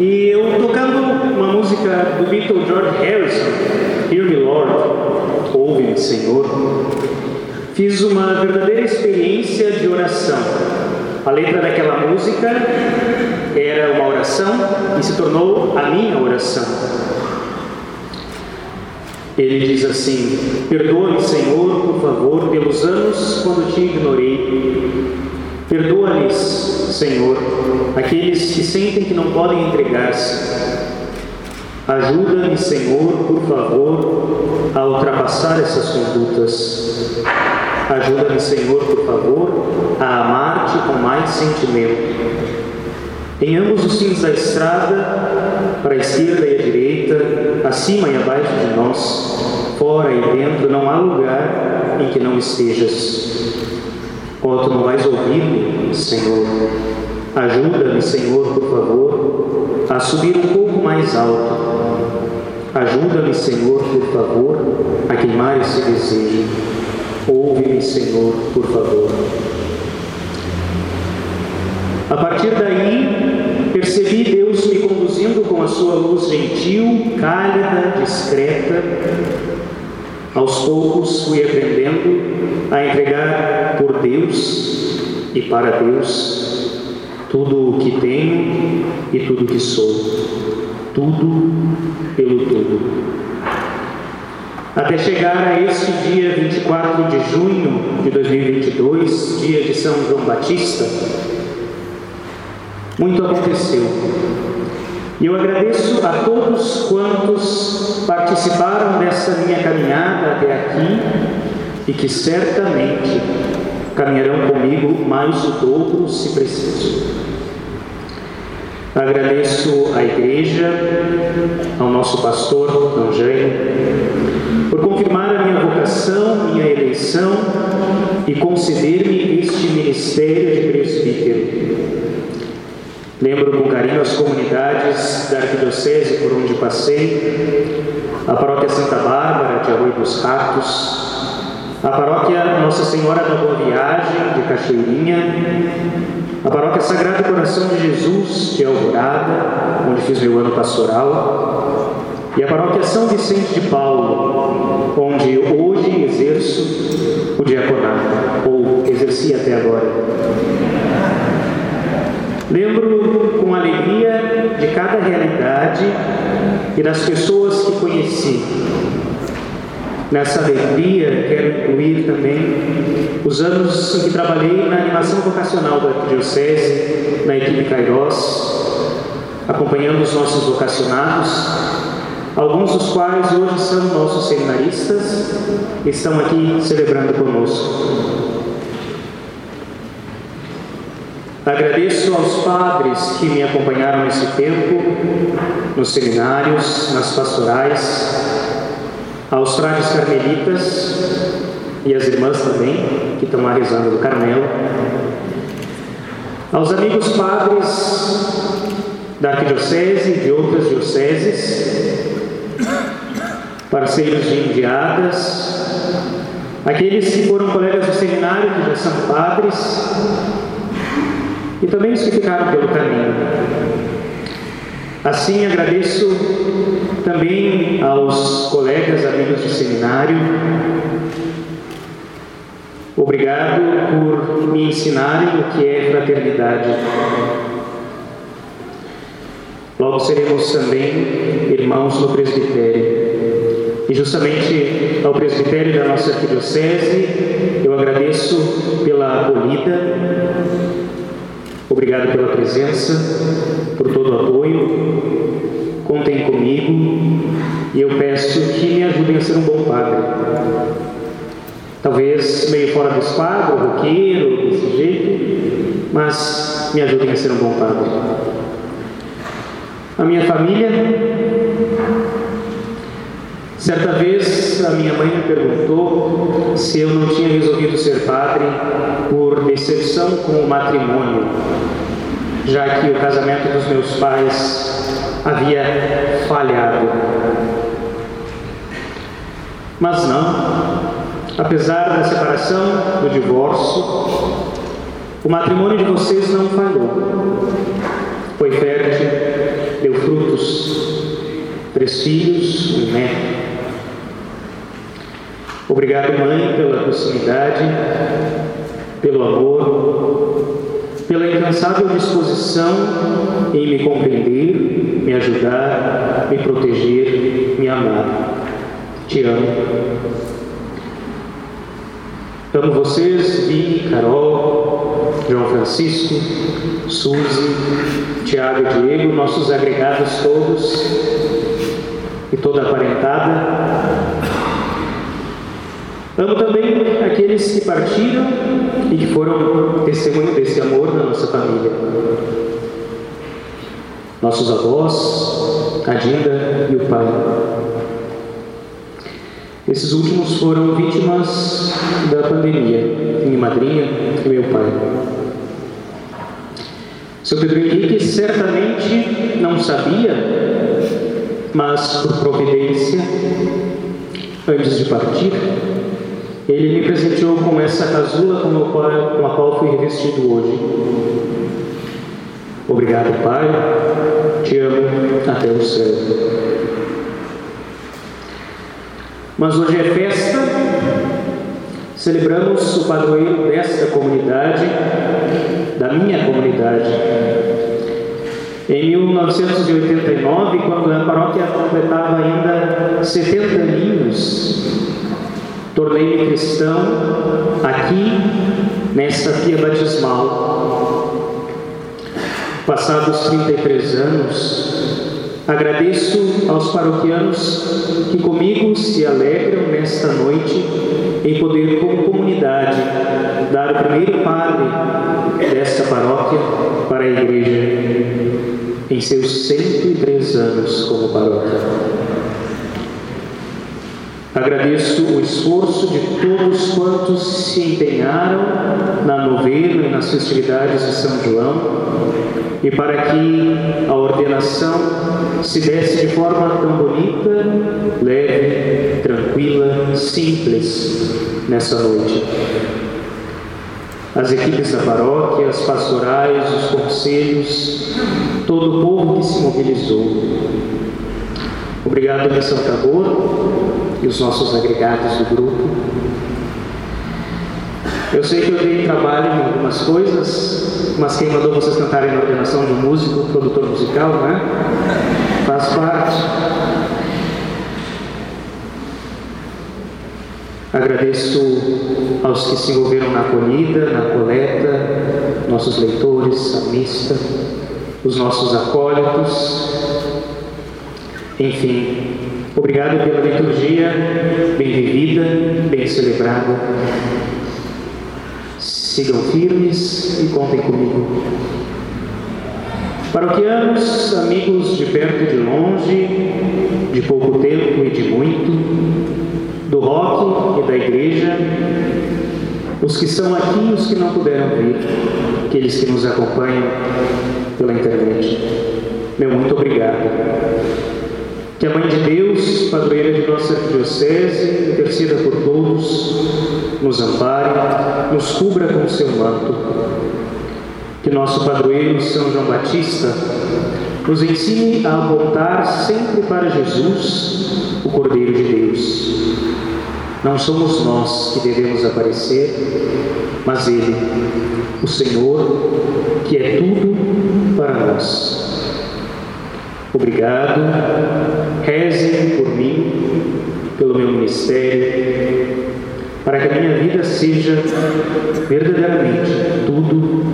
E eu tocando uma música do Beatle George Harrison, Hear Me Lord, Ouve-me Senhor, fiz uma verdadeira experiência de oração. A letra daquela música era uma oração e se tornou a minha oração. Ele diz assim: Perdoa-me, Senhor, por favor, pelos anos quando te ignorei. Perdoa-lhes, Senhor, aqueles que sentem que não podem entregar-se. Ajuda-me, Senhor, por favor, a ultrapassar essas condutas. Ajuda-me, Senhor, por favor, a amar-te com mais sentimento. Em ambos os fins da estrada, para a esquerda e a direita, acima e abaixo de nós, fora e dentro, não há lugar em que não estejas. Não vais ouvir-me, Senhor. Ajuda-me, Senhor, por favor, a subir um pouco mais alto. Ajuda-me, Senhor, por favor, a queimar esse desejo. Ouve-me, Senhor, por favor. A partir daí, percebi Deus me conduzindo com a sua luz gentil, cálida, discreta. Aos poucos fui aprendendo a entregar por Deus e para Deus tudo o que tenho e tudo o que sou. Tudo pelo tudo até chegar a este dia 24 de junho de 2022, dia de São João Batista, muito aconteceu. E eu agradeço a todos quantos participaram dessa minha caminhada até aqui e que certamente caminharão comigo mais o dobro se preciso. Agradeço à igreja, ao nosso pastor Angênio, por confirmar a minha vocação, minha eleição e conceder-me este ministério de presbítero. Lembro com carinho as comunidades da Arquidiocese por onde passei, a paróquia Santa Bárbara de Arroio dos Ratos, a paróquia Nossa Senhora da Boa Viagem de Cachoeirinha, a paróquia Sagrado Coração de Jesus de Alvorada, onde fiz meu ano pastoral, e a paróquia São Vicente de Paulo, onde hoje exerço o diaconato, ou exerci até agora. Lembro com alegria de cada realidade e das pessoas que conheci. Nessa alegria, quero incluir também os anos em que trabalhei na animação vocacional da Diocese, na equipe Cairós, acompanhando os nossos vocacionados, alguns dos quais hoje são nossos seminaristas e estão aqui celebrando conosco. Agradeço aos padres que me acompanharam nesse tempo, nos seminários, nas pastorais, aos frades carmelitas e às irmãs também, que estão lá rezando do Carmelo, aos amigos padres da Arquidiocese e de outras dioceses, parceiros de enviadas, aqueles que foram colegas do seminário, que já são padres, e também os que ficaram pelo caminho. Assim, agradeço também aos colegas, amigos do seminário. Obrigado por me ensinarem o que é fraternidade. Logo seremos também irmãos no presbitério. E justamente ao presbitério da nossa arquidiocese, eu agradeço pela acolhida, Obrigado pela presença, por todo o apoio. Contem comigo e eu peço que me ajudem a ser um bom padre. Talvez meio fora do esquadro, roqueiro, desse jeito, mas me ajudem a ser um bom padre. A minha família, certa vez a minha mãe me perguntou se eu não tinha resolvido ser padre por decepção com o matrimônio já que o casamento dos meus pais havia falhado. Mas não, apesar da separação, do divórcio, o matrimônio de vocês não falhou. Foi fértil, deu três filhos, um neto. Obrigado, mãe, pela proximidade, pelo amor, pela incansável disposição em me compreender, me ajudar, me proteger, me amar. Te amo. Amo vocês, Vi, Carol, João Francisco, Suzy, Tiago e Diego, nossos agregados todos e toda a parentada. Amo também aqueles que partiram e que foram testemunho desse amor na nossa família. Nossos avós, a Dinda e o pai. Esses últimos foram vítimas da pandemia, minha madrinha e meu pai. Seu Pedro Henrique certamente não sabia, mas por providência, antes de partir, ele me presenteou com essa casula com, a qual fui revestido hoje. Obrigado, Pai. Te amo até o céu. Mas hoje é festa, celebramos o padroeiro desta comunidade, da minha comunidade. Em 1989, quando a paróquia completava ainda 70 aninhos, Tornei-me cristão aqui, nesta pia batismal. Passados 33 anos, agradeço aos paroquianos que comigo se alegram nesta noite em poder, como comunidade, dar o primeiro padre desta paróquia para a Igreja em seus 103 anos como paróquia. Agradeço o esforço de todos quantos se empenharam na novena e nas festividades de São João e para que a ordenação se desse de forma tão bonita, leve, tranquila, simples nessa noite. As equipes da paróquia, as pastorais, os conselhos, todo o povo que se mobilizou. Obrigado, Missão Tabor e os nossos agregados do grupo. Eu sei que eu dei trabalho em algumas coisas, mas quem mandou vocês cantarem na ordenação de um músico, produtor musical, né? Faz parte. Agradeço aos que se envolveram na acolhida, na coleta, nossos leitores, a mista, os nossos acólitos, enfim, Obrigado pela liturgia bem vivida, bem celebrada. Sigam firmes e contem comigo. Paroquianos, amigos de perto e de longe, de pouco tempo e de muito, do rock e da igreja, os que estão aqui e os que não puderam vir, aqueles que nos acompanham pela internet. Meu muito obrigado. Que a Mãe de Deus, padroeira de nossa diocese, interceda por todos, nos ampare, nos cubra com seu manto. Que nosso padroeiro São João Batista nos ensine a apontar sempre para Jesus, o Cordeiro de Deus. Não somos nós que devemos aparecer, mas Ele, o Senhor, que é tudo para nós. Obrigado. Reze por mim, pelo meu ministério, para que a minha vida seja verdadeiramente tudo